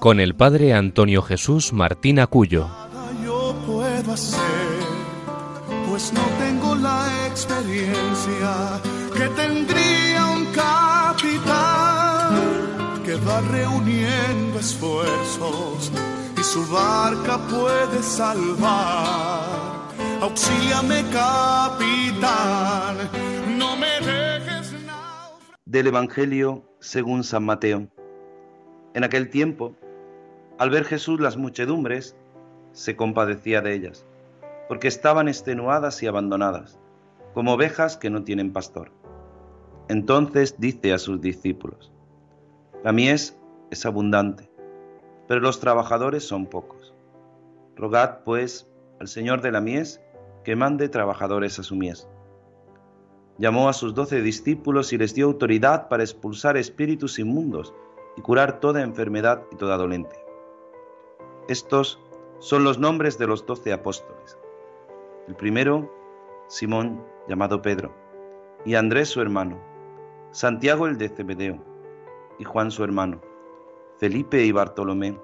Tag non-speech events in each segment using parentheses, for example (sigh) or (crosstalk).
con el padre Antonio Jesús Martín Acuyo. Yo puedo hacer, pues no tengo la experiencia que tendría un capitán que va reuniendo esfuerzos y su barca puede salvar. Auxíliame, capitán, no me dejes Del Evangelio según San Mateo. En aquel tiempo, al ver Jesús las muchedumbres, se compadecía de ellas, porque estaban extenuadas y abandonadas, como ovejas que no tienen pastor. Entonces dice a sus discípulos, La mies es abundante, pero los trabajadores son pocos. Rogad, pues, al Señor de la mies que mande trabajadores a su mies. Llamó a sus doce discípulos y les dio autoridad para expulsar espíritus inmundos y curar toda enfermedad y toda dolente. Estos son los nombres de los doce apóstoles. El primero, Simón, llamado Pedro, y Andrés su hermano, Santiago el de Cebedeo, y Juan su hermano, Felipe y Bartolomé,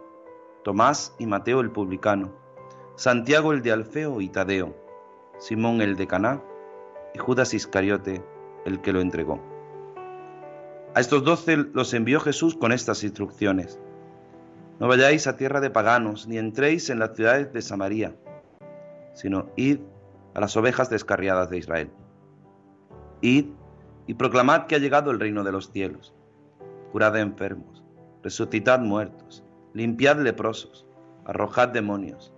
Tomás y Mateo el publicano, Santiago el de Alfeo y Tadeo, Simón el de Caná y Judas Iscariote el que lo entregó. A estos doce los envió Jesús con estas instrucciones. No vayáis a tierra de paganos, ni entréis en las ciudades de Samaria, sino id a las ovejas descarriadas de Israel. Id y proclamad que ha llegado el reino de los cielos. Curad enfermos, resucitad muertos, limpiad leprosos, arrojad demonios.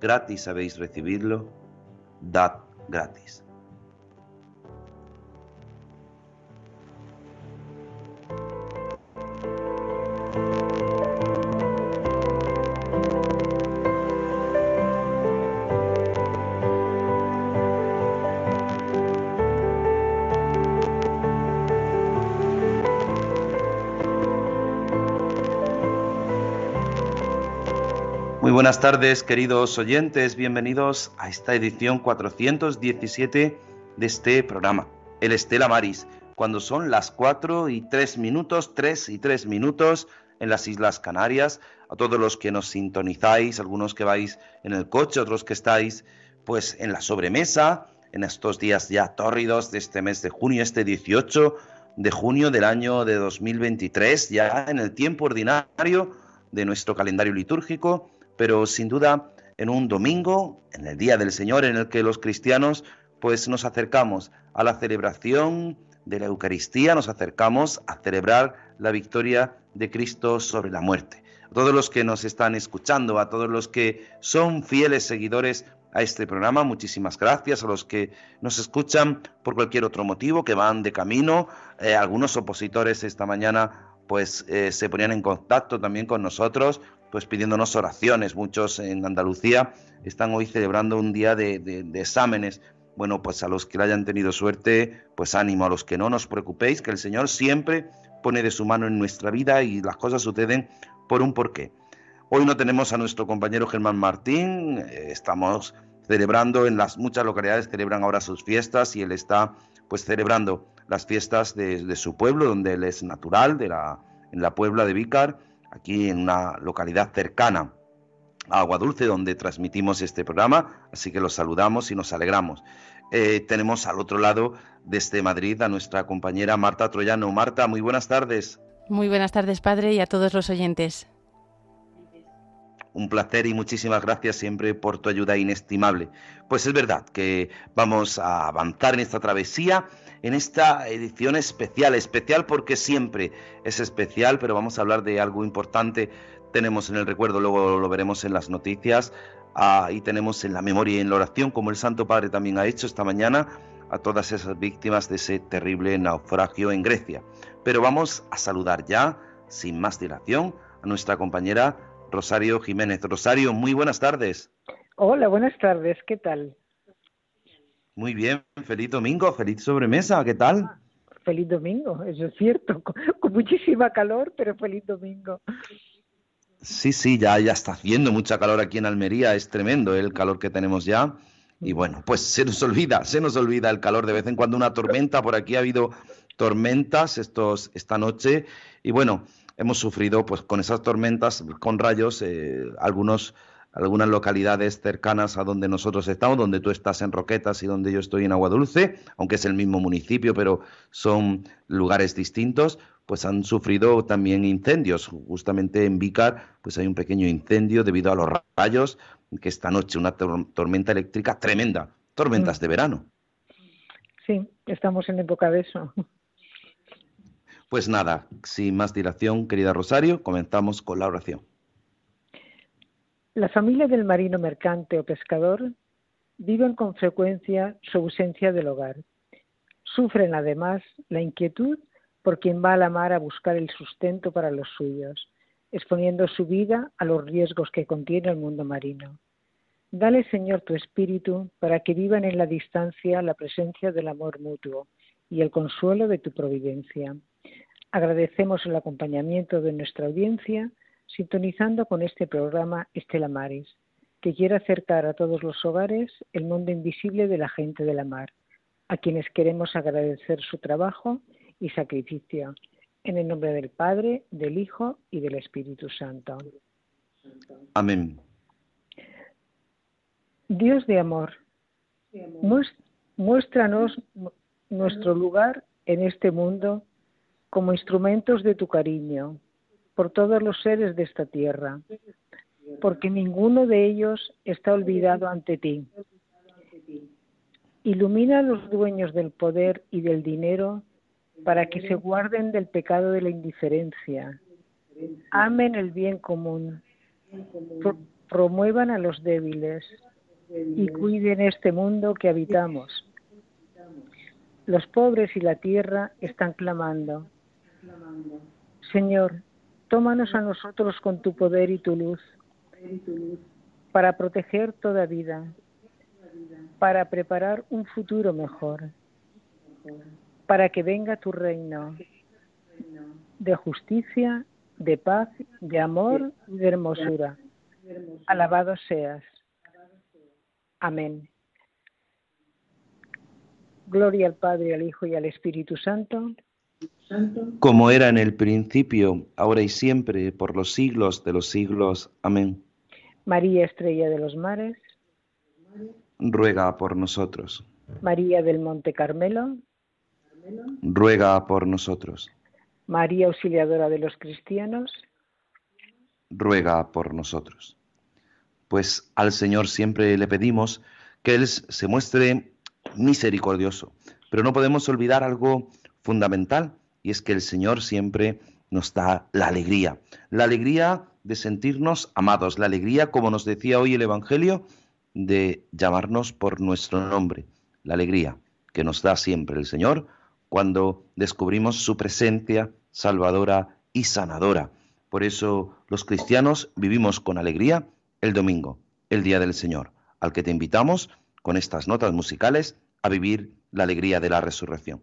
Gratis sabéis recibirlo, dad gratis. Buenas tardes, queridos oyentes. Bienvenidos a esta edición 417 de este programa, el Estela Maris, cuando son las 4 y 3 minutos, 3 y 3 minutos en las Islas Canarias. A todos los que nos sintonizáis, algunos que vais en el coche, otros que estáis pues en la sobremesa, en estos días ya tórridos de este mes de junio, este 18 de junio del año de 2023, ya en el tiempo ordinario de nuestro calendario litúrgico pero sin duda en un domingo, en el Día del Señor, en el que los cristianos pues nos acercamos a la celebración de la Eucaristía, nos acercamos a celebrar la victoria de Cristo sobre la muerte. A todos los que nos están escuchando, a todos los que son fieles seguidores a este programa, muchísimas gracias, a los que nos escuchan por cualquier otro motivo, que van de camino, eh, algunos opositores esta mañana pues eh, se ponían en contacto también con nosotros, pues pidiéndonos oraciones. Muchos en Andalucía están hoy celebrando un día de, exámenes. Bueno, pues a los que hayan tenido suerte, pues ánimo, a los que no, nos preocupéis, que el Señor siempre pone de su mano en nuestra vida y las cosas suceden por un porqué. Hoy no tenemos a nuestro compañero Germán Martín, eh, estamos celebrando en las muchas localidades, celebran ahora sus fiestas y él está pues celebrando las fiestas de, su pueblo, donde él es natural, de la, en la Puebla de Vícar, aquí en una localidad cercana a Agua Dulce, donde transmitimos este programa, así que los saludamos y nos alegramos. Eh, tenemos al otro lado, desde Madrid, a nuestra compañera Marta Troyano. Marta, muy buenas tardes. Muy buenas tardes, padre, y a todos los oyentes. Un placer y muchísimas gracias siempre por tu ayuda inestimable. Pues es verdad que vamos a avanzar en esta travesía en esta edición especial, especial porque siempre es especial, pero vamos a hablar de algo importante. Tenemos en el recuerdo, luego lo veremos en las noticias, ah, y tenemos en la memoria y en la oración, como el Santo Padre también ha hecho esta mañana, a todas esas víctimas de ese terrible naufragio en Grecia. Pero vamos a saludar ya, sin más dilación, a nuestra compañera Rosario Jiménez. Rosario, muy buenas tardes. Hola, buenas tardes, ¿qué tal? Muy bien, feliz domingo, feliz sobremesa, ¿qué tal? Feliz domingo, eso es cierto, (laughs) con, muchísima calor, pero feliz domingo. Sí, sí, ya, ya está haciendo mucha calor aquí en Almería, es tremendo el calor que tenemos ya. Y bueno, pues se nos olvida, se nos olvida el calor de vez en cuando una tormenta, por aquí ha habido tormentas estos, esta noche y bueno, hemos sufrido pues con esas tormentas, con rayos, eh, algunos algunas localidades cercanas a donde nosotros estamos, donde tú estás en Roquetas y donde yo estoy en Agua Dulce, aunque es el mismo municipio, pero son lugares distintos, pues han sufrido también incendios. Justamente en Vícar, pues hay un pequeño incendio debido a los rayos, que esta noche una tormenta eléctrica tremenda, tormentas mm. de verano. Sí, estamos en época de eso. Pues nada, sin más dilación, querida Rosario, comenzamos con la oración. La familia del marino mercante o pescador viven con frecuencia su ausencia del hogar. Sufren además la inquietud por quien va a la mar a buscar el sustento para los suyos, exponiendo su vida a los riesgos que contiene el mundo marino. Dale, Señor, tu espíritu para que vivan en la distancia la presencia del amor mutuo y el consuelo de tu providencia. Agradecemos el acompañamiento de nuestra audiencia sintonizando con este programa Estela Maris, que quiere acercar a todos los hogares el mundo invisible de la gente de la mar, a quienes queremos agradecer su trabajo y sacrificio, en el nombre del Padre, del Hijo y del Espíritu Santo. Amén. Dios de amor, muéstranos nuestro lugar en este mundo como instrumentos de tu cariño, por todos los seres de esta tierra, porque ninguno de ellos está olvidado ante ti. Ilumina a los dueños del poder y del dinero para que se guarden del pecado de la indiferencia, amen el bien común, promuevan a los débiles y cuiden este mundo que habitamos. Los pobres y la tierra están clamando. Señor, Tómanos a nosotros con tu poder y tu luz para proteger toda vida, para preparar un futuro mejor, para que venga tu reino de justicia, de paz, de amor y de hermosura. Alabado seas. Amén. Gloria al Padre, al Hijo y al Espíritu Santo como era en el principio, ahora y siempre, por los siglos de los siglos. Amén. María Estrella de los Mares, ruega por nosotros. María del Monte Carmelo, ruega por nosotros. María Auxiliadora de los Cristianos, ruega por nosotros. Pues al Señor siempre le pedimos que Él se muestre misericordioso, pero no podemos olvidar algo fundamental, y es que el Señor siempre nos da la alegría, la alegría de sentirnos amados, la alegría, como nos decía hoy el Evangelio, de llamarnos por nuestro nombre, la alegría que nos da siempre el Señor cuando descubrimos su presencia salvadora y sanadora. Por eso los cristianos vivimos con alegría el domingo, el día del Señor, al que te invitamos con estas notas musicales a vivir la alegría de la resurrección.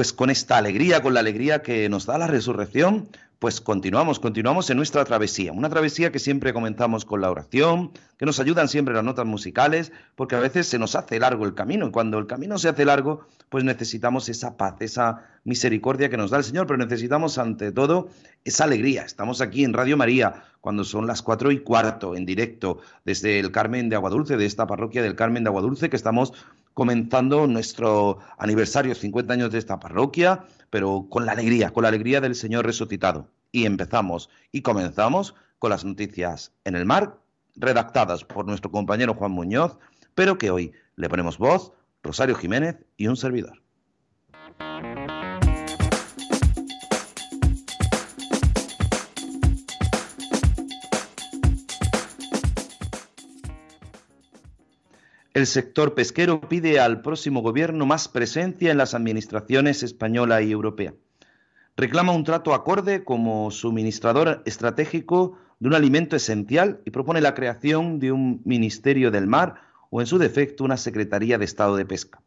Pues con esta alegría, con la alegría que nos da la resurrección, pues continuamos, continuamos en nuestra travesía. Una travesía que siempre comenzamos con la oración, que nos ayudan siempre las notas musicales, porque a veces se nos hace largo el camino y cuando el camino se hace largo, pues necesitamos esa paz, esa misericordia que nos da el Señor, pero necesitamos ante todo esa alegría. Estamos aquí en Radio María cuando son las cuatro y cuarto en directo desde el Carmen de Aguadulce, de esta parroquia del Carmen de Aguadulce, que estamos comenzando nuestro aniversario, 50 años de esta parroquia, pero con la alegría, con la alegría del Señor resucitado. Y empezamos y comenzamos con las noticias en el mar, redactadas por nuestro compañero Juan Muñoz, pero que hoy le ponemos voz, Rosario Jiménez y un servidor. El sector pesquero pide al próximo gobierno más presencia en las administraciones española y europea. Reclama un trato acorde como suministrador estratégico de un alimento esencial y propone la creación de un Ministerio del Mar o, en su defecto, una Secretaría de Estado de Pesca.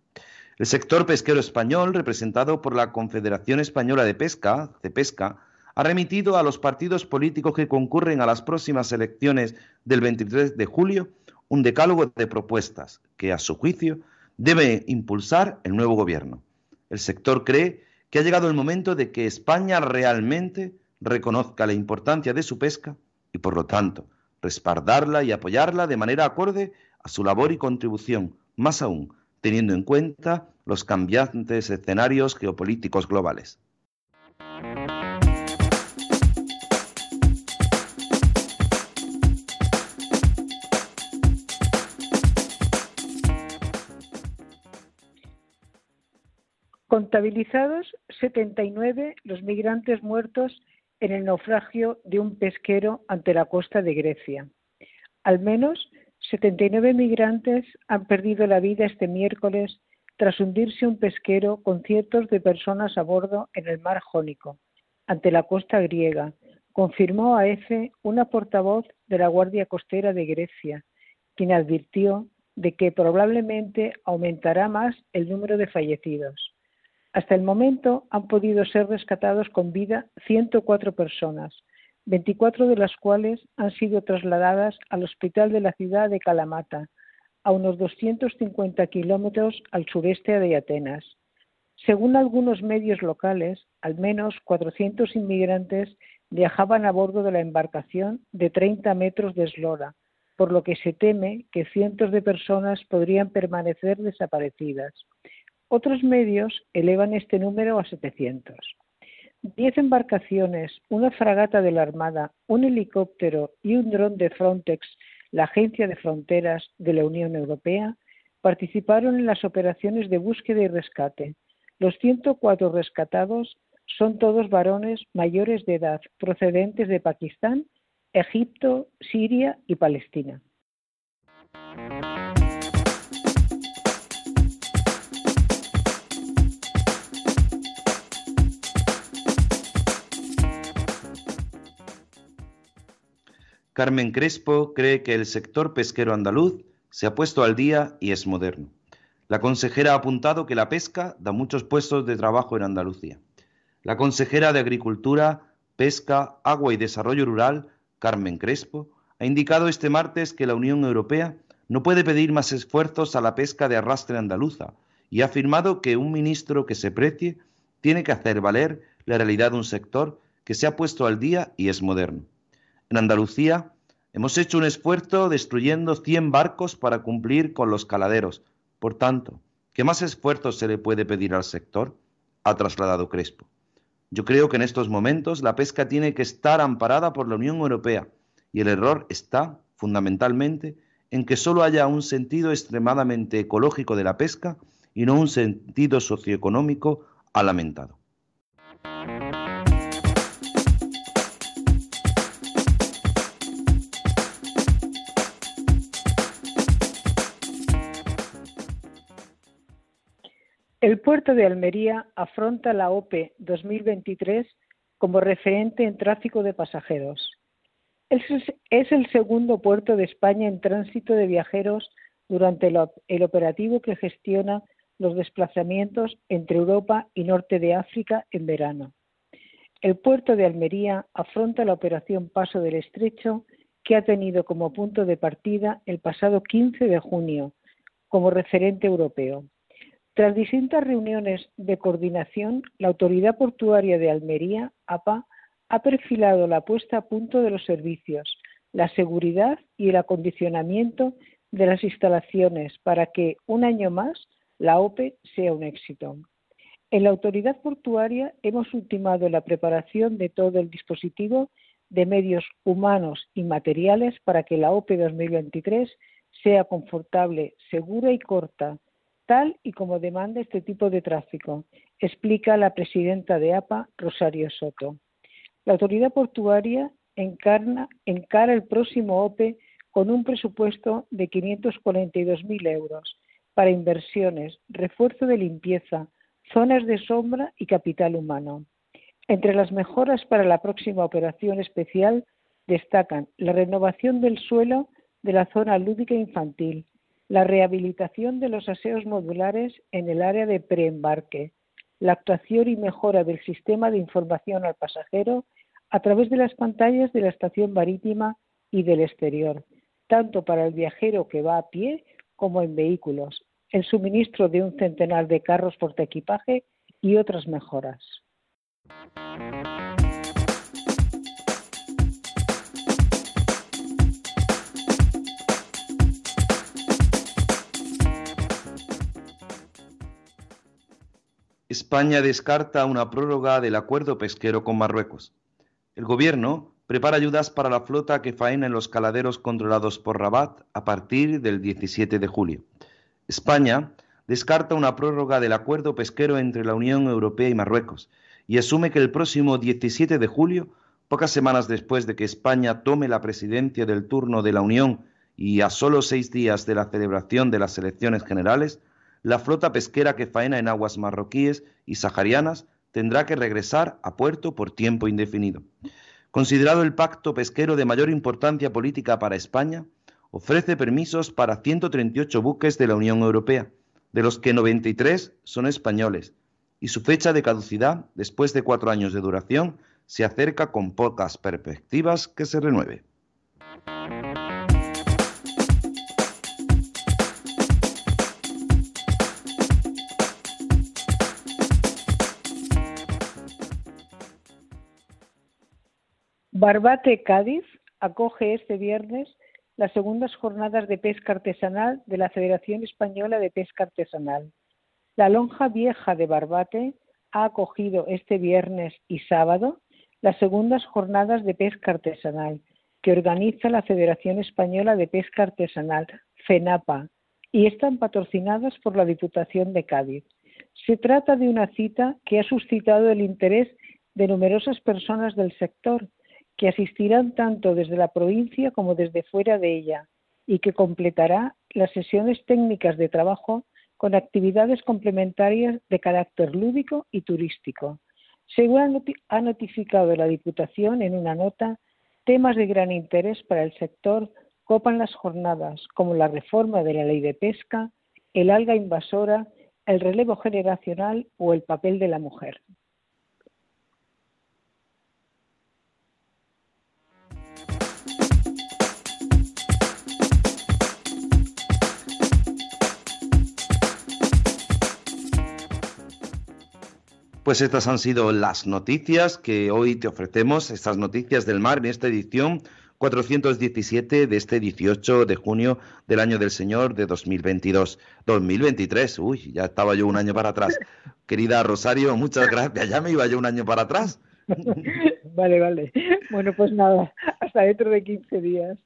El sector pesquero español, representado por la Confederación Española de Pesca, CEPESCA, ha remitido a los partidos políticos que concurren a las próximas elecciones del 23 de julio un decálogo de propuestas que, a su juicio, debe impulsar el nuevo gobierno. El sector cree que ha llegado el momento de que España realmente reconozca la importancia de su pesca y, por lo tanto, respaldarla y apoyarla de manera acorde a su labor y contribución, más aún teniendo en cuenta los cambiantes escenarios geopolíticos globales. Contabilizados 79 los migrantes muertos en el naufragio de un pesquero ante la costa de Grecia. Al menos 79 migrantes han perdido la vida este miércoles tras hundirse un pesquero con cientos de personas a bordo en el mar Jónico, ante la costa griega, confirmó a EFE una portavoz de la Guardia Costera de Grecia, quien advirtió de que probablemente aumentará más el número de fallecidos. Hasta el momento han podido ser rescatados con vida 104 personas, 24 de las cuales han sido trasladadas al hospital de la ciudad de Kalamata, a unos 250 kilómetros al sureste de Atenas. Según algunos medios locales, al menos 400 inmigrantes viajaban a bordo de la embarcación de 30 metros de eslora, por lo que se teme que cientos de personas podrían permanecer desaparecidas. Otros medios elevan este número a 700. Diez embarcaciones, una fragata de la Armada, un helicóptero y un dron de Frontex, la Agencia de Fronteras de la Unión Europea, participaron en las operaciones de búsqueda y rescate. Los 104 rescatados son todos varones mayores de edad, procedentes de Pakistán, Egipto, Siria y Palestina. Carmen Crespo cree que el sector pesquero andaluz se ha puesto al día y es moderno. La consejera ha apuntado que la pesca da muchos puestos de trabajo en Andalucía. La consejera de Agricultura, Pesca, Agua y Desarrollo Rural, Carmen Crespo, ha indicado este martes que la Unión Europea no puede pedir más esfuerzos a la pesca de arrastre andaluza y ha afirmado que un ministro que se precie tiene que hacer valer la realidad de un sector que se ha puesto al día y es moderno. En Andalucía hemos hecho un esfuerzo destruyendo 100 barcos para cumplir con los caladeros. Por tanto, ¿qué más esfuerzo se le puede pedir al sector? Ha trasladado Crespo. Yo creo que en estos momentos la pesca tiene que estar amparada por la Unión Europea y el error está, fundamentalmente, en que solo haya un sentido extremadamente ecológico de la pesca y no un sentido socioeconómico ha El puerto de Almería afronta la OPE 2023 como referente en tráfico de pasajeros. Es el segundo puerto de España en tránsito de viajeros durante el operativo que gestiona los desplazamientos entre Europa y norte de África en verano. El puerto de Almería afronta la operación Paso del Estrecho, que ha tenido como punto de partida el pasado 15 de junio como referente europeo. Tras distintas reuniones de coordinación, la Autoridad Portuaria de Almería, APA, ha perfilado la puesta a punto de los servicios, la seguridad y el acondicionamiento de las instalaciones para que, un año más, la OPE sea un éxito. En la Autoridad Portuaria hemos ultimado la preparación de todo el dispositivo de medios humanos y materiales para que la OPE 2023 sea confortable, segura y corta, tal y como demanda este tipo de tráfico, explica la presidenta de APA, Rosario Soto. La autoridad portuaria encarna, encara el próximo OPE con un presupuesto de 542.000 euros para inversiones, refuerzo de limpieza, zonas de sombra y capital humano. Entre las mejoras para la próxima operación especial destacan la renovación del suelo de la zona lúdica infantil, la rehabilitación de los aseos modulares en el área de preembarque, la actuación y mejora del sistema de información al pasajero a través de las pantallas de la estación marítima y del exterior, tanto para el viajero que va a pie como en vehículos, el suministro de un centenar de carros portaequipaje y otras mejoras. España descarta una prórroga del acuerdo pesquero con Marruecos. El gobierno prepara ayudas para la flota que faena en los caladeros controlados por Rabat a partir del 17 de julio. España descarta una prórroga del acuerdo pesquero entre la Unión Europea y Marruecos y asume que el próximo 17 de julio, pocas semanas después de que España tome la presidencia del turno de la Unión y a solo seis días de la celebración de las elecciones generales, la flota pesquera que faena en aguas marroquíes y saharianas tendrá que regresar a puerto por tiempo indefinido. Considerado el pacto pesquero de mayor importancia política para España, ofrece permisos para 138 buques de la Unión Europea, de los que 93 son españoles, y su fecha de caducidad, después de cuatro años de duración, se acerca con pocas perspectivas que se renueve. Barbate Cádiz acoge este viernes las segundas jornadas de pesca artesanal de la Federación Española de Pesca Artesanal. La lonja vieja de Barbate ha acogido este viernes y sábado las segundas jornadas de pesca artesanal que organiza la Federación Española de Pesca Artesanal, FENAPA, y están patrocinadas por la Diputación de Cádiz. Se trata de una cita que ha suscitado el interés de numerosas personas del sector, que asistirán tanto desde la provincia como desde fuera de ella y que completará las sesiones técnicas de trabajo con actividades complementarias de carácter lúdico y turístico. Según ha notificado la Diputación en una nota, temas de gran interés para el sector copan las jornadas, como la reforma de la ley de pesca, el alga invasora, el relevo generacional o el papel de la mujer. Pues estas han sido las noticias que hoy te ofrecemos, estas noticias del mar en esta edición 417 de este 18 de junio del año del Señor de 2022. 2023, uy, ya estaba yo un año para atrás. (laughs) Querida Rosario, muchas gracias, ya me iba yo un año para atrás. (laughs) Vale, vale. Bueno, pues nada, hasta dentro de 15 días.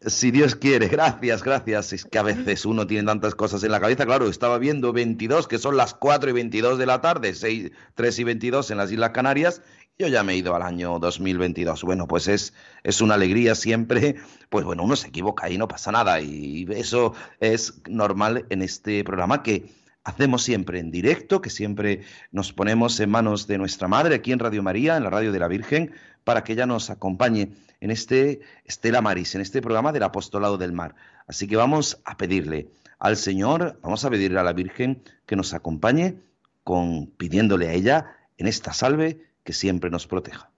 Si Dios quiere, (laughs) gracias, gracias. Es que a veces uno tiene tantas cosas en la cabeza. Claro, estaba viendo 22, que son las 4 y 22 de la tarde, 6, 3 y 22 en las Islas Canarias. Yo ya me he ido al año 2022. Bueno, pues es, es una alegría siempre. Pues bueno, uno se equivoca y no pasa nada. Y eso es normal en este programa que hacemos siempre en directo, que siempre nos ponemos en manos de nuestra Madre aquí en Radio María, en la Radio de la Virgen, para que ella nos acompañe en este Estela Maris, en este programa del Apostolado del Mar. Así que vamos a pedirle al Señor, vamos a pedirle a la Virgen que nos acompañe con pidiéndole a ella en esta salve que siempre nos proteja.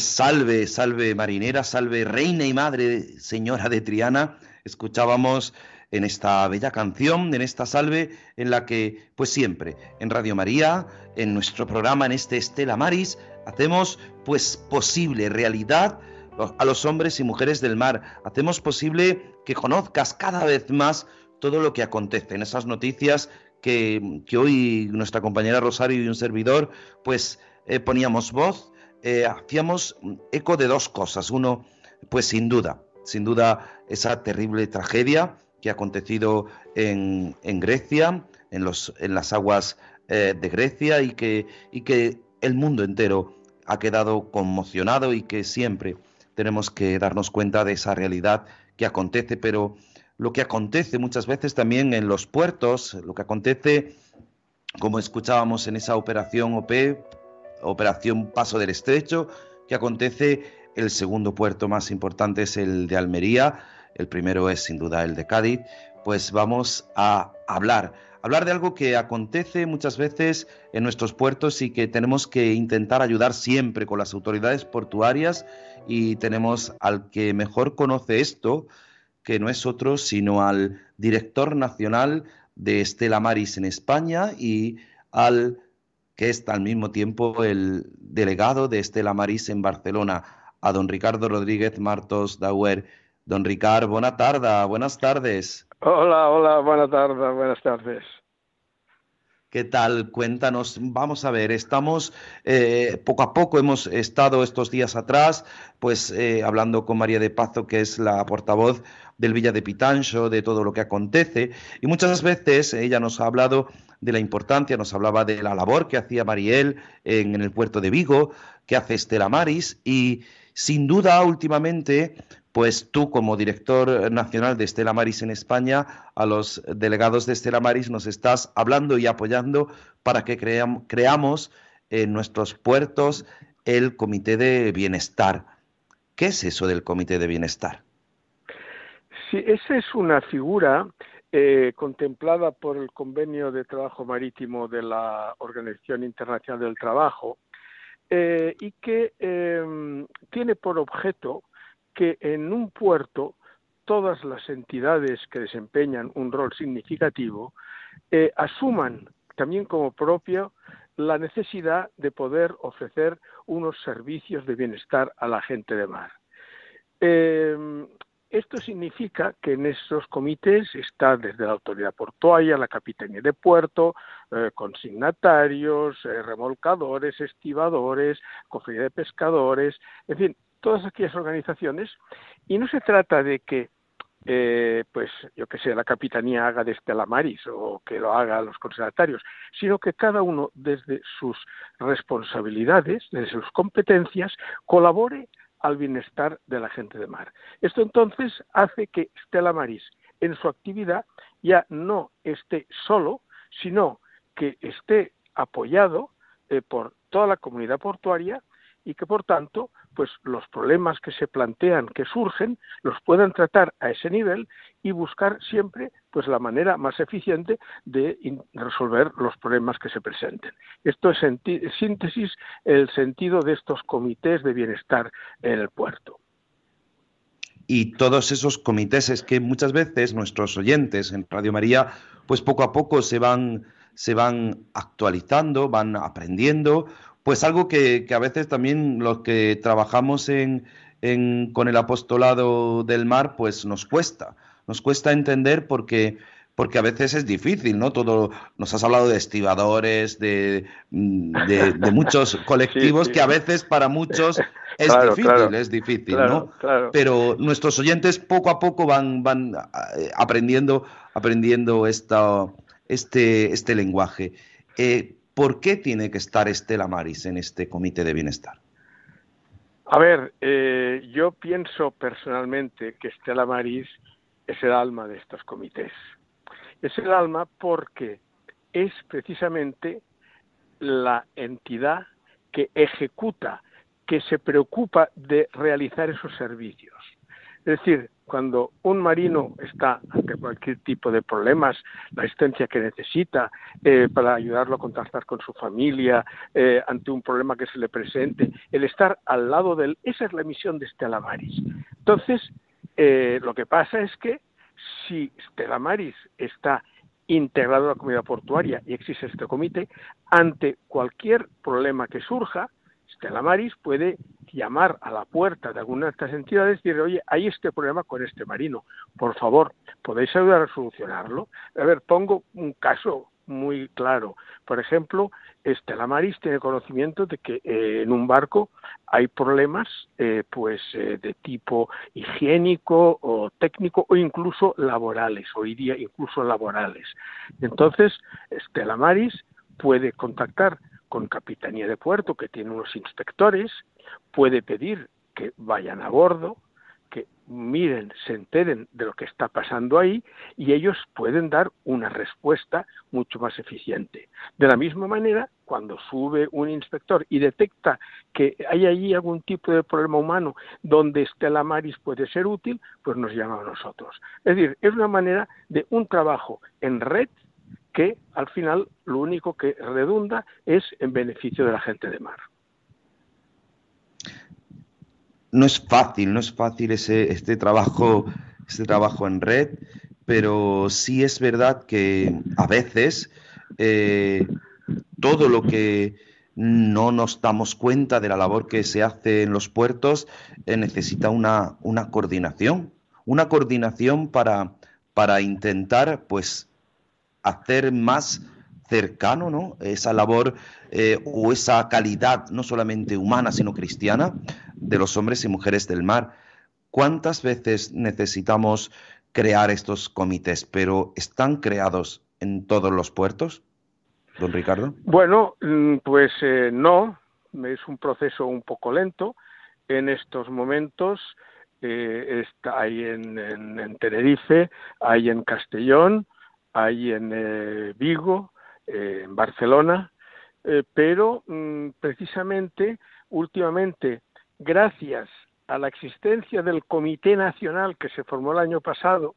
Salve, salve marinera, salve reina y madre señora de Triana. Escuchábamos en esta bella canción, en esta salve, en la que, pues siempre, en Radio María, en nuestro programa, en este Estela Maris, hacemos pues posible, realidad, a los hombres y mujeres del mar. Hacemos posible que conozcas cada vez más todo lo que acontece en esas noticias que, hoy nuestra compañera Rosario y un servidor, pues eh, poníamos voz, eh, hacíamos eco de dos cosas. Uno, pues sin duda, sin duda esa terrible tragedia que ha acontecido en, Grecia, en, los, en las aguas eh, de Grecia y que, y que el mundo entero ha quedado conmocionado y que siempre tenemos que darnos cuenta de esa realidad que acontece, pero lo que acontece muchas veces también en los puertos, lo que acontece, como escuchábamos en esa operación OP, operación Paso del Estrecho, que acontece el segundo puerto más importante es el de Almería, el primero es sin duda el de Cádiz, pues vamos a hablar hablar de algo que acontece muchas veces en nuestros puertos y que tenemos que intentar ayudar siempre con las autoridades portuarias. Y tenemos al que mejor conoce esto, que no es otro sino al director nacional de Estela Maris en España y al que es al mismo tiempo el delegado de Estela Maris en Barcelona, a don Ricardo Rodríguez Martos Dauer. Don Ricardo, buena tarde, buenas tardes. Hola, hola, buenas tardes, buenas tardes. ¿Qué tal? Cuéntanos. Vamos a ver, estamos eh, poco a poco, hemos estado estos días atrás, pues eh, hablando con María de Pazo, que es la portavoz del Villa de Pitancho, de todo lo que acontece, y muchas veces ella nos ha hablado de la importancia, nos hablaba de la labor que hacía Mariel en, en el puerto de Vigo, que hace Estela Maris, y sin duda últimamente pues tú como director nacional de Estela Maris en España, a los delegados de Estela Maris nos estás hablando y apoyando para que creamos en nuestros puertos el Comité de Bienestar. ¿Qué es eso del Comité de Bienestar? Sí, esa es una figura eh, contemplada por el Convenio de Trabajo Marítimo de la Organización Internacional del Trabajo eh, y que em, tiene por objeto que en un puerto todas las entidades que desempeñan un rol significativo eh, asuman también como propio la necesidad de poder ofrecer unos servicios de bienestar a la gente de mar. Em, esto significa que en esos comités está desde la autoridad portuaria, la capitanía de puerto, eh, consignatarios, eh, remolcadores, estibadores, cofradía de pescadores, en fin, todas aquellas organizaciones y no se trata de que eh, pues yo que sé, la capitanía haga de Estela Maris o que lo haga los conservatarios, sino que cada uno desde sus responsabilidades, desde sus competencias, colabore al bienestar de la gente de mar. Esto entonces hace que Estela Maris en su actividad ya no esté solo, sino que esté apoyado eh, por toda la comunidad portuaria y que por tanto pues los problemas que se plantean que surgen los puedan tratar a ese nivel y buscar siempre pues la manera más eficiente de resolver los problemas que se presenten. Esto es en síntesis el sentido de estos comités de bienestar en el puerto. Y todos esos comités es que muchas veces nuestros oyentes en Radio María pues poco a poco se van se van actualizando, van aprendiendo pues algo que, a veces también los que trabajamos en, con el apostolado del mar, pues nos cuesta, nos cuesta entender porque porque a veces es difícil, ¿no? Todo, nos has hablado de estibadores, de, de, muchos (laughs) colectivos que a veces para muchos (laughs) es difícil, es difícil, ¿no? Pero nuestros oyentes poco a poco van, van eh, aprendiendo, aprendiendo esta, este, este lenguaje. Eh, ¿Por qué tiene que estar Estela Maris en este comité de bienestar? A ver, eh, yo pienso personalmente que Estela Maris es el alma de estos comités. Es el alma porque es precisamente la entidad que ejecuta, que se preocupa de realizar esos servicios. Es decir, cuando un marino está ante cualquier tipo de problemas, la asistencia que necesita eh, para ayudarlo a contactar con su familia, eh, ante un problema que se le presente, el estar al lado de él, esa es la misión de Stella Maris. Entonces, eh, lo que pasa es que si Stella Maris está integrado a la comunidad portuaria y existe este comité, ante cualquier problema que surja, Estela Maris puede llamar a la puerta de alguna de estas entidades y decir, oye, hay este problema con este marino, por favor, ¿podéis ayudar a solucionarlo? A ver, pongo un caso muy claro. Por ejemplo, Estela Maris tiene conocimiento de que eh, en un barco hay problemas eh, pues eh, de tipo higiénico o técnico o incluso laborales, hoy día incluso laborales. Entonces, Estela Maris puede contactar con Capitanía de Puerto, que tiene unos inspectores, puede pedir que vayan a bordo, que miren, se enteren de lo que está pasando ahí y ellos pueden dar una respuesta mucho más eficiente. De la misma manera, cuando sube un inspector y detecta que hay allí algún tipo de problema humano donde Stella Maris puede ser útil, pues nos llama a nosotros. Es decir, es una manera de un trabajo en red que al final lo único que redunda es en beneficio de la gente de mar. No es fácil, no es fácil ese, este trabajo, este trabajo en red, pero sí es verdad que a veces eh, todo lo que no nos damos cuenta de la labor que se hace en los puertos eh, necesita una, una coordinación, una coordinación para, para intentar pues hacer más cercano ¿no? esa labor eh, o esa calidad, no solamente humana, sino cristiana, de los hombres y mujeres del mar. ¿Cuántas veces necesitamos crear estos comités? ¿Pero están creados en todos los puertos, don Ricardo? Bueno, mm, pues eh, no, es un proceso un poco lento. En estos momentos eh, está, hay en Tenerife, hay en Castellón, hay en eh, Vigo, eh, en Barcelona, eh, pero mm, precisamente últimamente, gracias a la existencia del Comité Nacional que se formó el año pasado,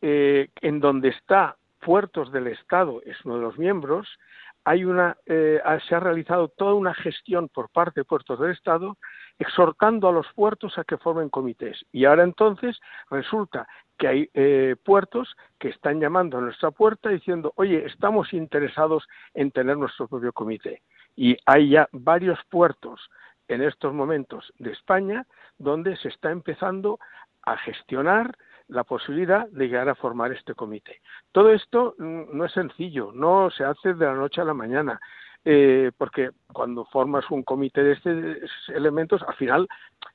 en donde está Puertos del Estado, es uno de los miembros, hay una, se ha realizado toda una gestión por parte de Puertos del Estado exhortando a los puertos a que formen comités. Y ahora entonces resulta que hay eh, puertos que están llamando a nuestra puerta diciendo, oye, estamos interesados en tener nuestro propio comité. Y hay ya varios puertos en estos momentos de España donde se está empezando a gestionar la posibilidad de llegar a formar este comité. Todo esto mm, no es sencillo, no se hace de la noche a la mañana. Eh, porque cuando formas un comité de estos elementos, al final,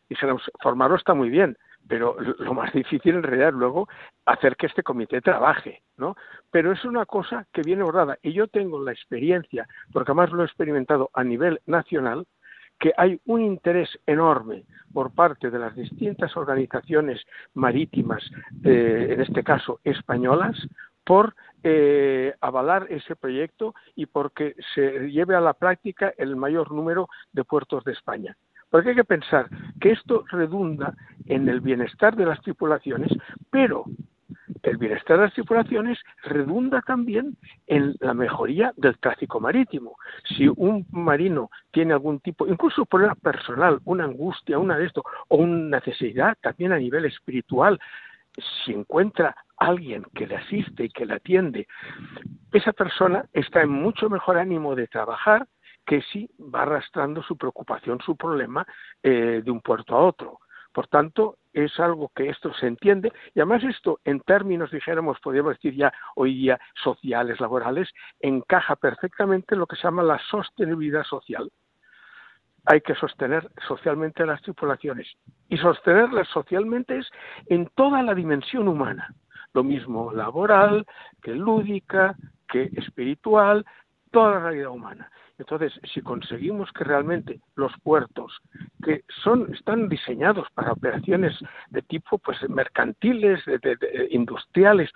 dijéramos, formarlo está muy bien, pero lo más difícil en realidad luego hacer que este comité trabaje, ¿no? Pero es una cosa que viene borrada y yo tengo la experiencia, porque además lo he experimentado a nivel nacional, que hay un interés enorme por parte de las distintas organizaciones marítimas, eh, en este caso españolas, por eh, avalar ese proyecto y porque se lleve a la práctica el mayor número de puertos de España. Porque hay que pensar que esto redunda en el bienestar de las tripulaciones, pero el bienestar de las tripulaciones redunda también en la mejoría del tráfico marítimo. Si un marino tiene algún tipo, incluso problema personal, una angustia, una de esto, o una necesidad también a nivel espiritual, si encuentra alguien que le asiste y que le atiende, esa persona está en mucho mejor ánimo de trabajar que si va arrastrando su preocupación, su problema eh, de un puerto a otro. Por tanto, es algo que esto se entiende y además esto en términos, dijéramos, podríamos decir ya hoy día sociales, laborales, encaja perfectamente en lo que se llama la sostenibilidad social hay que sostener socialmente las tripulaciones. Y sostenerlas socialmente es en toda la dimensión humana. Lo mismo laboral, que lúdica, que espiritual, toda la realidad humana. Entonces, si conseguimos que realmente los puertos, que son, están diseñados para operaciones de tipo pues mercantiles, industriales,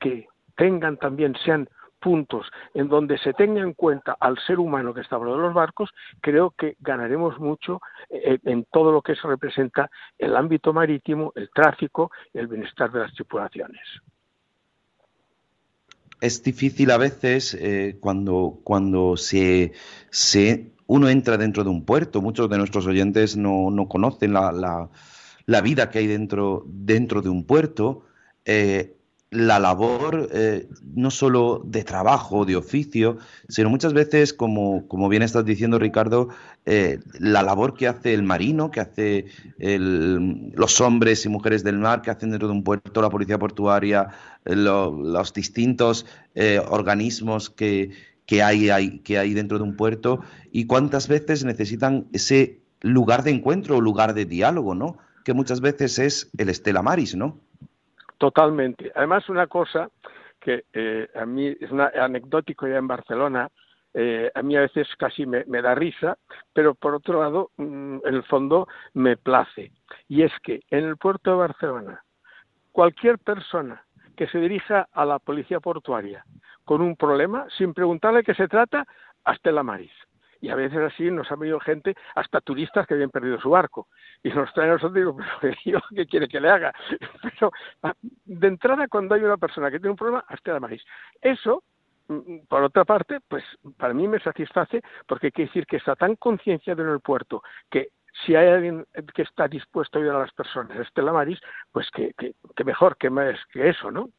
que tengan también, sean puntos en donde se tenga en cuenta al ser humano que está a bordo de los barcos, creo que ganaremos mucho eh, en todo lo que se representa el ámbito marítimo, el tráfico el bienestar de las tripulaciones. Es difícil a veces eh, cuando, cuando se, se, uno entra dentro de un puerto. Muchos de nuestros oyentes no, conocen la, la, vida que hay dentro, dentro de un puerto. Eh, la labor eh, no solo de trabajo, de oficio, sino muchas veces, como, como bien estás diciendo Ricardo, eh, la labor que hace el marino, que hace los hombres y mujeres del mar, que hacen dentro de un puerto, la policía portuaria, eh, los distintos organismos que, que, hay, hay, que hay dentro de un puerto, y cuántas veces necesitan ese lugar de encuentro o lugar de diálogo, ¿no? Que muchas veces es el Estela Maris, ¿no? Totalmente. Además, una cosa que eh, a mí es una, anecdótico ya en Barcelona, eh, a mí a veces casi me, da risa, pero por otro lado, mm, en el fondo me place. Y es que en el puerto de Barcelona, cualquier persona que se dirija a la policía portuaria con un problema, sin preguntarle qué se trata, hasta la maris y a veces así nos ha venido gente, hasta turistas que habían perdido su barco, y nos traen a nosotros y digo, pero yo qué quiere que le haga. (laughs) Pero de entrada, cuando hay una persona que tiene un problema, hasta la maíz. Eso, mm, mm, por otra parte, pues para mí me satisface porque quiere decir que está tan concienciado en el puerto que si hay alguien que está dispuesto a ayudar a las personas, Estela Maris, pues que, que, que mejor que, más, que eso, ¿no?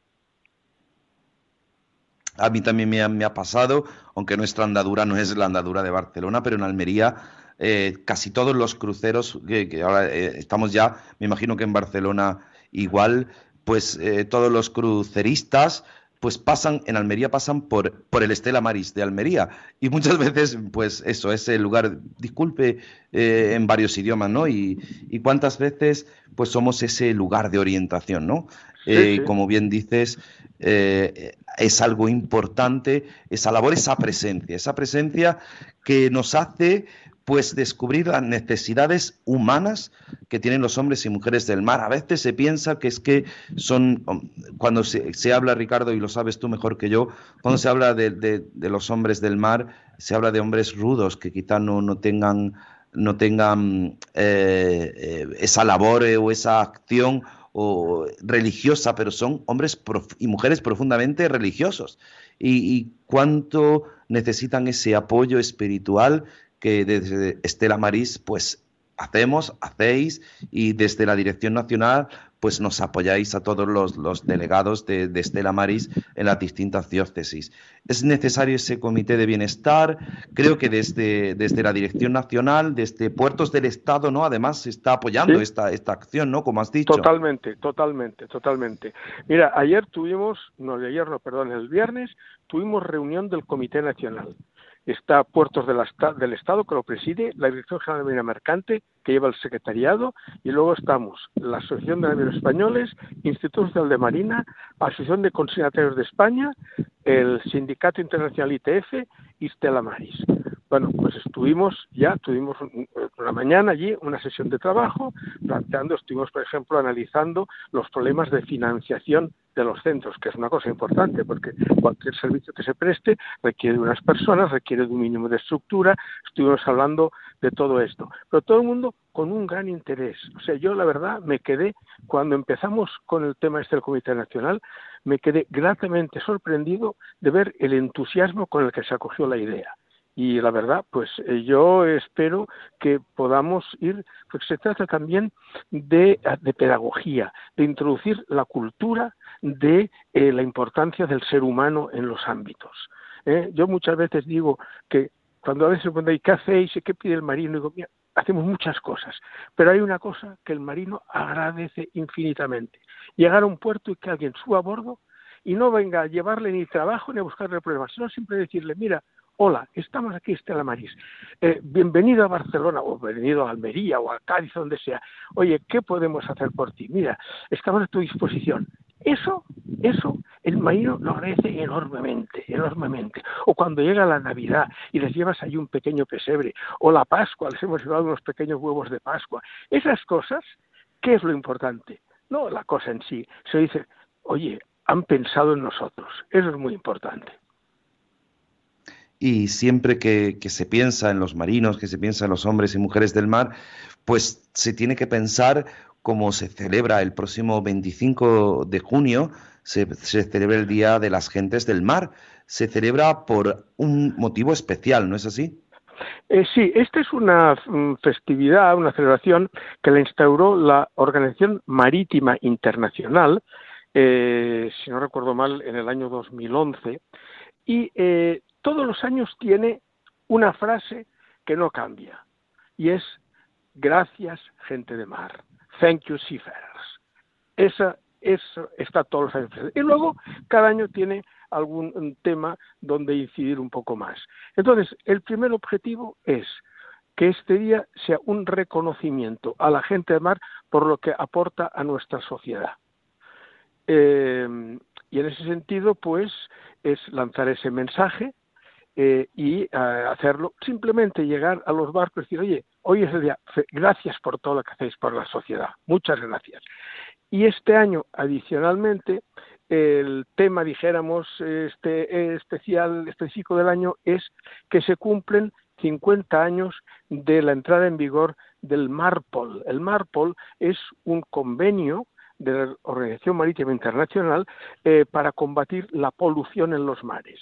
A mí también me ha, pasado, aunque nuestra andadura no es la andadura de Barcelona, pero en Almería eh, casi todos los cruceros, que, ahora eh, estamos ya, me imagino que en Barcelona igual, pues eh, todos los cruceristas pues pasan, en Almería pasan por, por el Estela Maris de Almería. Y muchas (laughs) veces, pues eso, es el lugar, disculpe, en varios idiomas, ¿no? Y, y, cuántas veces, pues somos ese lugar de orientación, ¿no? Como bien dices, eh, es algo importante, esa labor, esa presencia, esa presencia que nos hace pues descubrir las necesidades humanas que tienen los hombres y mujeres del mar. A veces se piensa que es que son, cuando se, habla, Ricardo, y lo sabes tú mejor que yo, cuando se habla de, los hombres del mar, se habla de hombres rudos que quizá no, no tengan, no tengan eh, eh, esa labor o esa acción o religiosa, pero son hombres y mujeres profundamente religiosos. Y, cuánto necesitan ese apoyo espiritual que desde Estela Maris pues hacemos, hacéis y desde la Dirección Nacional pues nos apoyáis a todos los, delegados de, Estela Maris en las distintas diócesis. Es necesario ese comité de bienestar. Creo que desde, desde la Dirección Nacional, desde Puertos del Estado, ¿no? Además se está apoyando esta, esta acción, ¿no? Como has dicho. Totalmente, totalmente, totalmente. Mira, ayer tuvimos, no, de ayer no, perdón, el viernes tuvimos reunión del Comité Nacional está Puertos del Estado, que lo preside, la Dirección General de Marina Mercante, que lleva el secretariado, y luego estamos la Asociación de Navíos Españoles, Instituto Social de Marina, Asociación de Consignatarios de España, el Sindicato Internacional ITF y Stella Maris. Bueno, pues estuvimos ya, tuvimos una mañana allí una sesión de trabajo, planteando, estuvimos, por ejemplo, analizando los problemas de financiación de los centros, que es una cosa importante, porque cualquier servicio que se preste requiere de unas personas, requiere de un mínimo de estructura, estuvimos hablando de todo esto, pero todo el mundo con un gran interés. O sea, yo la verdad me quedé, cuando empezamos con el tema este del Comité Nacional, me quedé gratamente sorprendido de ver el entusiasmo con el que se acogió la idea y la verdad, pues eh, yo espero que podamos ir, porque se trata también de, pedagogía, de introducir la cultura de eh, la importancia del ser humano en los ámbitos. ¿eh? Yo muchas veces digo que cuando a veces cuando hay ¿qué hacéis? ¿Qué pide el marino? Digo, mira, hacemos muchas cosas, pero hay una cosa que el marino agradece infinitamente. Llegar a un puerto y que alguien suba a bordo y no venga a llevarle ni trabajo ni a buscarle problemas, sino siempre decirle, mira, Hola, estamos aquí, Estela Maris. Eh, bienvenido a Barcelona, o bienvenido a Almería, o a Cádiz, donde sea. Oye, ¿qué podemos hacer por ti? Mira, estamos a tu disposición. Eso, eso, el marino lo agradece enormemente, enormemente. O cuando llega la Navidad y les llevas ahí un pequeño pesebre, o la Pascua, les hemos llevado unos pequeños huevos de Pascua. Esas cosas, ¿qué es lo importante? No la cosa en sí. Se dice, oye, han pensado en nosotros. Eso es muy importante y siempre que, se piensa en los marinos, que se piensa en los hombres y mujeres del mar, pues se tiene que pensar cómo se celebra el próximo 25 de junio, se, celebra el Día de las Gentes del Mar. Se celebra por un motivo especial, ¿no es así? Eh, sí, esta es una mm, festividad, una celebración que la instauró la Organización Marítima Internacional eh, si no recuerdo mal, en el año 2011, y eh, todos los años tiene una frase que no cambia, y es gracias gente de mar, thank you seafarers. Esa, está todos los años. Y luego cada año tiene algún tema donde incidir un poco más. Entonces, el primer objetivo es que este día sea un reconocimiento a la gente de mar por lo que aporta a nuestra sociedad. Eh, y en ese sentido, pues, es lanzar ese mensaje eh, y eh, hacerlo, simplemente llegar a los barcos y decir, oye, hoy es el día, gracias por todo lo que hacéis por la sociedad, muchas gracias. Y este año, adicionalmente, el tema, dijéramos, este especial, específico del año es que se cumplen 50 años de la entrada en vigor del MARPOL. El MARPOL es un convenio de la Organización Marítima Internacional eh, para combatir la polución en los mares.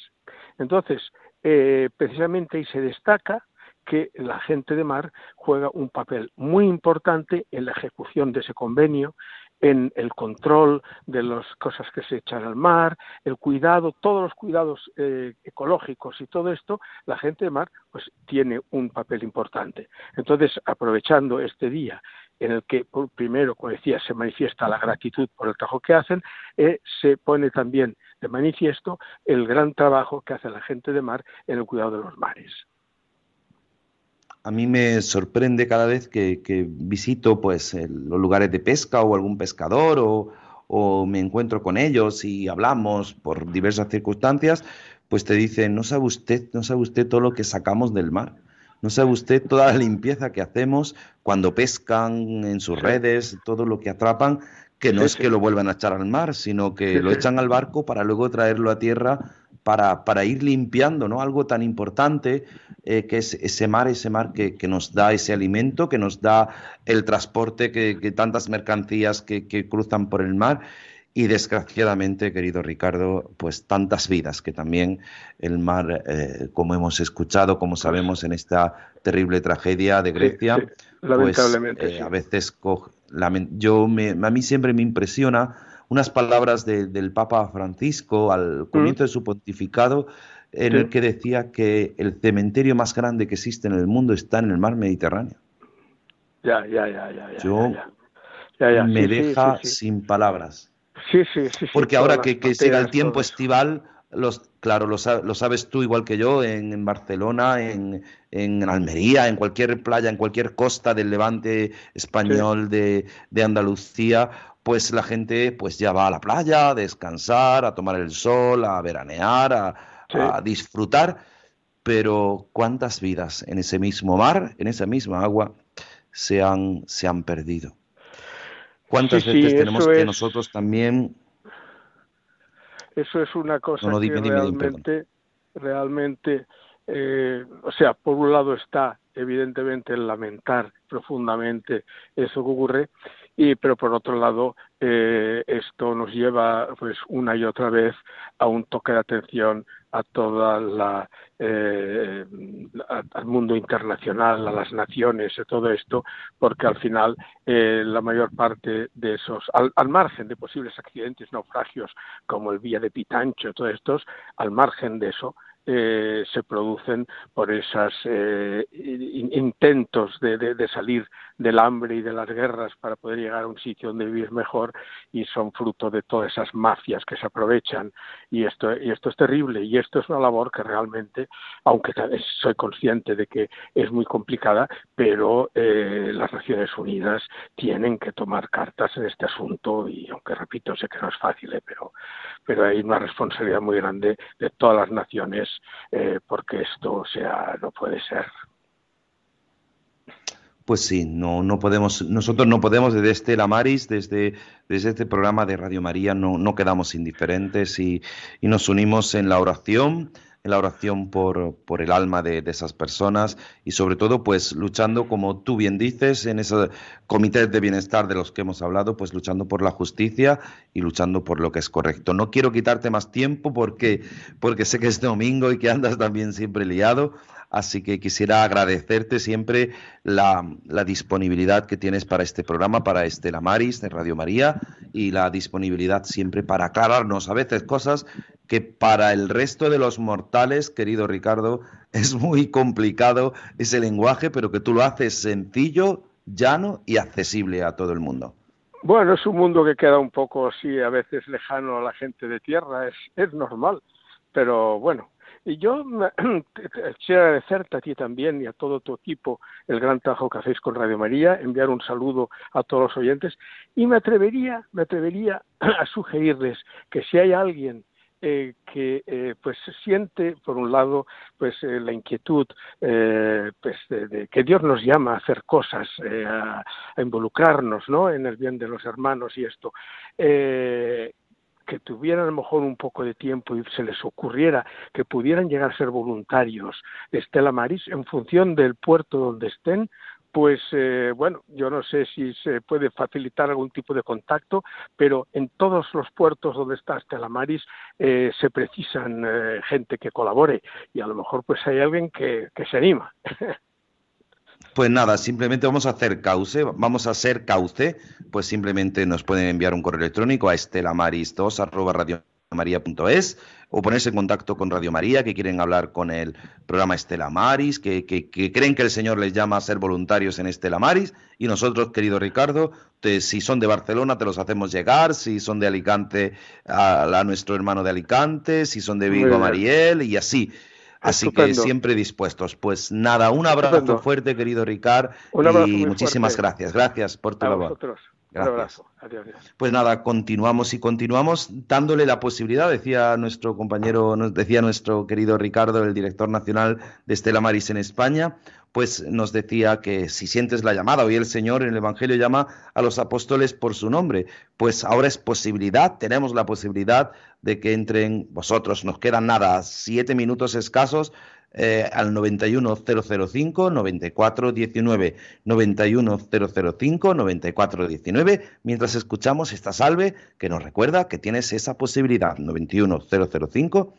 Entonces, eh, precisamente ahí se destaca que la gente de mar juega un papel muy importante en la ejecución de ese convenio, en el control de las cosas que se echan al mar, el cuidado, todos los cuidados eh, ecológicos y todo esto, la gente de mar pues tiene un papel importante. Entonces, aprovechando este día en el que primero, como decía, se manifiesta la gratitud por el trabajo que hacen, eh, se pone también de manifiesto el gran trabajo que hace la gente de mar en el cuidado de los mares a mí me sorprende cada vez que, visito pues los lugares de pesca o algún pescador o, me encuentro con ellos y hablamos por diversas circunstancias, pues te dicen, no sabe usted, no sabe usted todo lo que sacamos del mar. No sabe usted toda la limpieza que hacemos cuando pescan en sus redes, todo lo que atrapan, que no es que lo vuelvan a echar al mar, sino que lo echan al barco para luego traerlo a tierra para, para ir limpiando, ¿no? Algo tan importante eh, que es ese mar, ese mar que, nos da ese alimento, que nos da el transporte, que, tantas mercancías que, cruzan por el mar. Y desgraciadamente, querido Ricardo, pues tantas vidas que también el mar, eh, como hemos escuchado, como sabemos en esta terrible tragedia de Grecia, pues, lamentablemente, eh, a veces yo me, a mí siempre me impresiona unas palabras del Papa Francisco al comienzo de su pontificado, en el que decía que el cementerio más grande que existe en el mundo está en el mar Mediterráneo. Ya, ya, ya, ya. Yo me deja sin palabras. Sí, sí, sí. Porque ahora que, que llega el tiempo estival, los, claro, lo, sabes tú igual que yo, en, Barcelona, en, en, Almería, en cualquier playa, en cualquier costa del levante español de, de, Andalucía, pues la gente pues ya va a la playa a descansar, a tomar el sol, a veranear, a, disfrutar, pero cuántas vidas en ese mismo mar, en esa misma agua, se han, se han perdido. ¿Cuántas veces tenemos que nosotros también... Eso es una cosa que realmente, realmente eh, o sea, por un lado está evidentemente el lamentar profundamente eso que ocurre, y pero por otro lado eh, esto nos lleva pues una y otra vez a un toque de atención a toda la eh, al mundo internacional a las naciones y todo esto porque al final eh, la mayor parte de esos al, al, margen de posibles accidentes naufragios como el vía de Pitancho todos estos al margen de eso eh, se producen por esos eh, intentos de, salir del hambre y de las guerras para poder llegar a un sitio donde vivir mejor y son fruto de todas esas mafias que se aprovechan. Y esto y esto es terrible y esto es una labor que realmente aunque soy consciente de que es muy complicada pero eh, las Naciones Unidas tienen que tomar cartas en este asunto y aunque repito sé que no es fácil pero pero hay una responsabilidad muy grande de todas las naciones eh, porque esto sea no puede ser. Pues sí, no, no podemos, nosotros no podemos desde este La Maris, desde, desde este programa de Radio María, no, no quedamos indiferentes y, y, nos unimos en la oración en la oración por, por el alma de, esas personas y sobre todo pues luchando, como tú bien dices, en ese comité de bienestar de los que hemos hablado, pues luchando por la justicia y luchando por lo que es correcto. No quiero quitarte más tiempo porque, porque sé que es domingo y que andas también siempre liado. Así que quisiera agradecerte siempre la, disponibilidad que tienes para este programa, para Estela Maris de Radio María y la disponibilidad siempre para aclararnos a veces cosas que para el resto de los mortales, querido Ricardo, (laughs) es muy complicado ese lenguaje, pero que tú lo haces sencillo, llano y accesible a todo el mundo. Bueno, es un mundo que queda un poco así, a veces lejano a la gente de tierra, es, es normal, pero bueno, y yo quisiera (clears throat) agradecerte a ti también y a todo tu equipo el gran trabajo que hacéis con Radio María, enviar un saludo a todos los oyentes. Y me atrevería, me atrevería (clears throat) a sugerirles que si hay alguien eh, que eh, pues siente por un lado pues eh, la inquietud eh, pues de, que Dios nos llama a hacer cosas a, a, involucrarnos no en el bien de los hermanos y esto que tuvieran a lo mejor un poco de tiempo y se les ocurriera que pudieran llegar a ser voluntarios de Estela Maris en función del puerto donde estén, pues eh, bueno, yo no sé si se puede facilitar algún tipo de contacto, pero en todos los puertos donde está Estela Maris eh, se precisan eh, gente que colabore y a lo mejor pues hay alguien que, que se anima. (laughs) Pues nada, simplemente vamos a hacer cauce, vamos a hacer cauce, pues simplemente nos pueden enviar un correo electrónico a estelamaris2 o ponerse en contacto con Radio María, que quieren hablar con el programa Estela Maris, que, creen que el Señor les llama a ser voluntarios en Estela Maris, y nosotros, querido Ricardo, si son de Barcelona, te los hacemos llegar, si son de Alicante, a, nuestro hermano de Alicante, si son de Vigo, a Mariel, y así. Así que siempre dispuestos. Pues nada, un abrazo fuerte, querido Ricard, y muchísimas gracias. Gracias por tu labor. Un abrazo. Adiós, Pues nada, continuamos y continuamos dándole la posibilidad, decía nuestro compañero, nos decía nuestro querido Ricardo, el director nacional de Estela Maris en España, pues nos decía que si sientes la llamada, hoy el Señor en el Evangelio llama a los apóstoles por su nombre, pues ahora es posibilidad, tenemos la posibilidad de que entren vosotros, nos quedan nada, siete minutos escasos, eh, al 91005 9419 91005 9419 mientras escuchamos esta salve que nos recuerda que tienes esa posibilidad 91005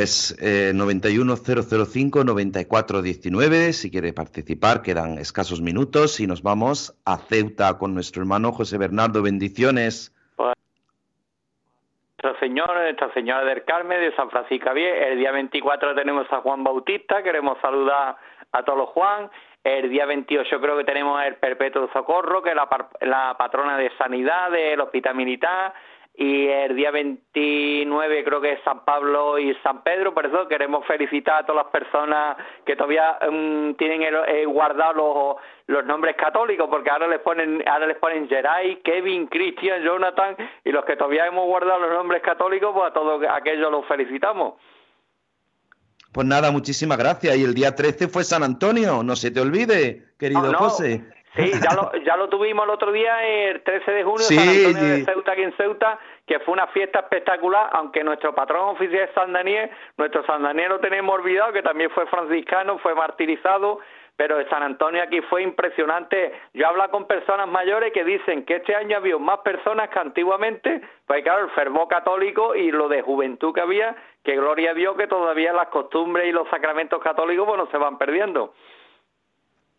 pues eh, 91005-9419, si quiere participar, quedan escasos minutos y nos vamos a Ceuta con nuestro hermano José Bernardo. Bendiciones. Nuestra Señora, Nuestra Señora del Carmen de San Francisco Javier. El día 24 tenemos a Juan Bautista, queremos saludar a todos los Juan. El día 28 creo que tenemos el Perpetuo Socorro, que es la, la patrona de sanidad del Hospital Militar y el día 29 creo que es San Pablo y San Pedro, por eso queremos felicitar a todas las personas que todavía mm, tienen eh, guardados los, nombres católicos, porque ahora les ponen ahora les ponen Geray, Kevin, Christian, Jonathan, y los que todavía hemos guardado los nombres católicos, pues a todos aquellos los felicitamos. Pues nada, muchísimas gracias. Y el día 13 fue San Antonio, no se te olvide, querido José. Sí, ya lo, ya lo tuvimos el otro día, el 13 de junio, San Antonio de Ceuta, aquí en Ceuta, que fue una fiesta espectacular, aunque nuestro patrón oficial es San Daniel, nuestro San Daniel lo tenemos olvidado, que también fue franciscano, fue martirizado, pero el San Antonio aquí fue impresionante. Yo hablo con personas mayores que dicen que este año había más personas que antiguamente, pues claro, el fervor católico y lo de juventud que había, que gloria a Dios que todavía las costumbres y los sacramentos católicos, bueno, se van perdiendo.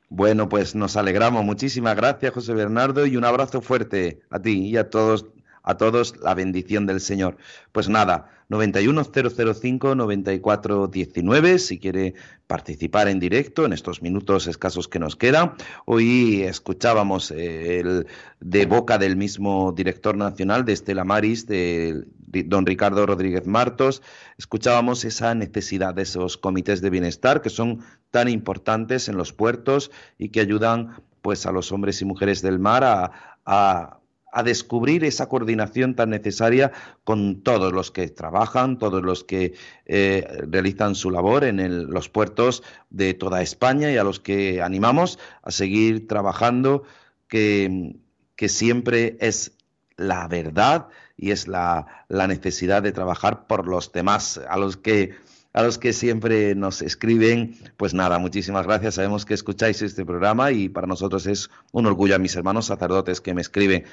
Bueno, pues nos alegramos. Muchísimas gracias, José Bernardo, y un abrazo fuerte a ti y a todos a todos la bendición del Señor. Pues nada, 91005-9419, si quiere participar en directo en estos minutos escasos que nos quedan. Hoy escuchábamos eh, el, de boca del mismo director nacional de Estela Maris, de don Ricardo Rodríguez Martos, escuchábamos esa necesidad de esos comités de bienestar que son tan importantes en los puertos y que ayudan pues a los hombres y mujeres del mar a a descubrir esa coordinación tan necesaria con todos los que trabajan, todos los que eh, realizan su labor en los puertos de toda España y a los que animamos a seguir trabajando, que, que siempre es la verdad y es la, la, necesidad de trabajar por los demás, a los que a los que siempre nos escriben, pues nada, muchísimas gracias. Sabemos que escucháis este programa y para nosotros es un orgullo a mis hermanos sacerdotes que me escriben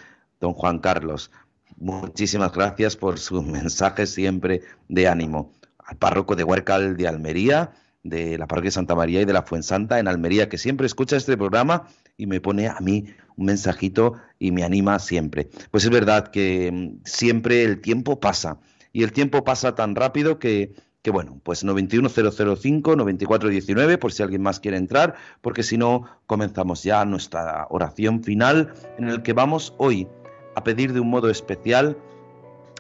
don Juan Carlos. Muchísimas gracias por su (laughs) mensaje siempre de ánimo. Al párroco de Huércal de Almería, de la parroquia Santa María y de la Fuensanta en Almería, que siempre escucha este programa y me pone a mí un mensajito y me anima siempre. Pues es verdad que mm, siempre el tiempo pasa y el tiempo pasa tan rápido que, que bueno, pues 91005, 9419, por si alguien más quiere entrar, porque si no, comenzamos ya nuestra oración final en el que vamos hoy a pedir de un modo especial,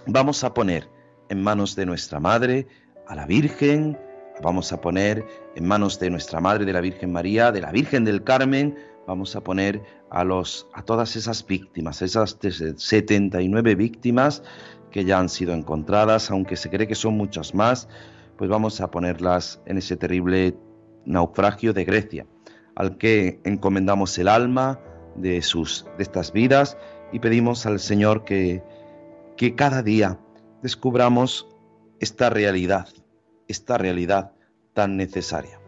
vamos a poner en manos de nuestra Madre a la Virgen, vamos a poner en manos de nuestra Madre de la Virgen María, de la Virgen del Carmen, vamos a poner a los a todas esas víctimas, esas 79 víctimas que ya han sido encontradas, aunque se cree que son muchas más, pues vamos a ponerlas en ese terrible naufragio de Grecia, al que encomendamos el alma de sus de estas vidas y pedimos al Señor que, que cada día descubramos esta realidad, esta realidad tan necesaria.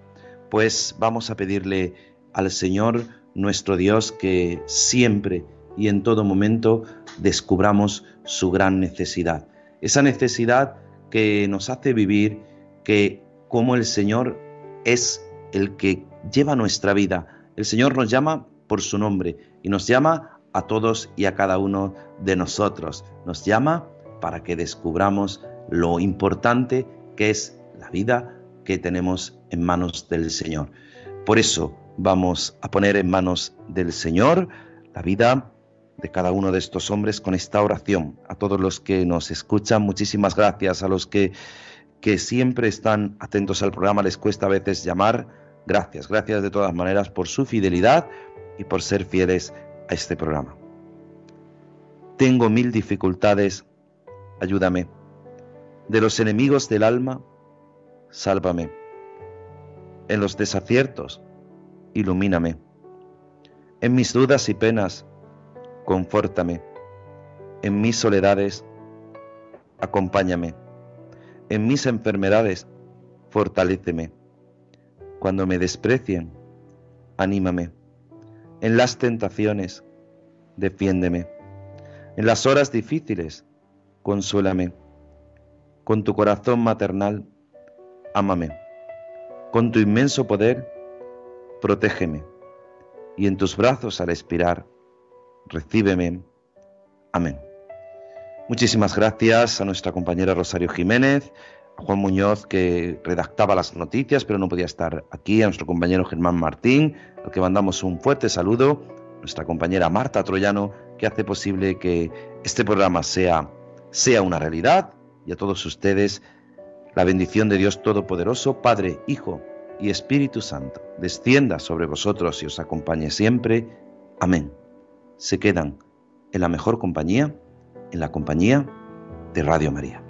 Pues vamos a pedirle al Señor nuestro Dios que siempre y en todo momento descubramos su gran necesidad. Esa necesidad que nos hace vivir que como el Señor es el que lleva nuestra vida. El Señor nos llama por su nombre y nos llama a todos y a cada uno de nosotros. Nos llama para que descubramos lo importante que es la vida que tenemos en manos del Señor. Por eso vamos a poner en manos del Señor la vida de cada uno de estos hombres con esta oración. A todos los que nos escuchan, muchísimas gracias. A los que, que siempre están atentos al programa, les cuesta a veces llamar. Gracias, gracias de todas maneras por su fidelidad y por ser fieles a este programa. Tengo mil dificultades, ayúdame. De los enemigos del alma, sálvame. En los desaciertos, ilumíname. En mis dudas y penas, confórtame. En mis soledades, acompáñame. En mis enfermedades, fortaléceme. Cuando me desprecien, anímame en las tentaciones, defiéndeme. En las horas difíciles, consuélame. Con tu corazón maternal, ámame. Con tu inmenso poder, protégeme. Y en tus brazos al expirar, recíbeme. Amén. Muchísimas gracias a nuestra compañera Rosario Jiménez, Juan Muñoz que redactaba las noticias pero no podía estar aquí, a nuestro compañero Germán Martín, al que mandamos un fuerte saludo, nuestra compañera Marta Troyano, que hace posible que este programa sea sea una realidad y a todos ustedes la bendición de Dios Todopoderoso, Padre, Hijo y Espíritu Santo, descienda sobre vosotros y os acompañe siempre. Amén. Se quedan en la mejor compañía, en la compañía de Radio María.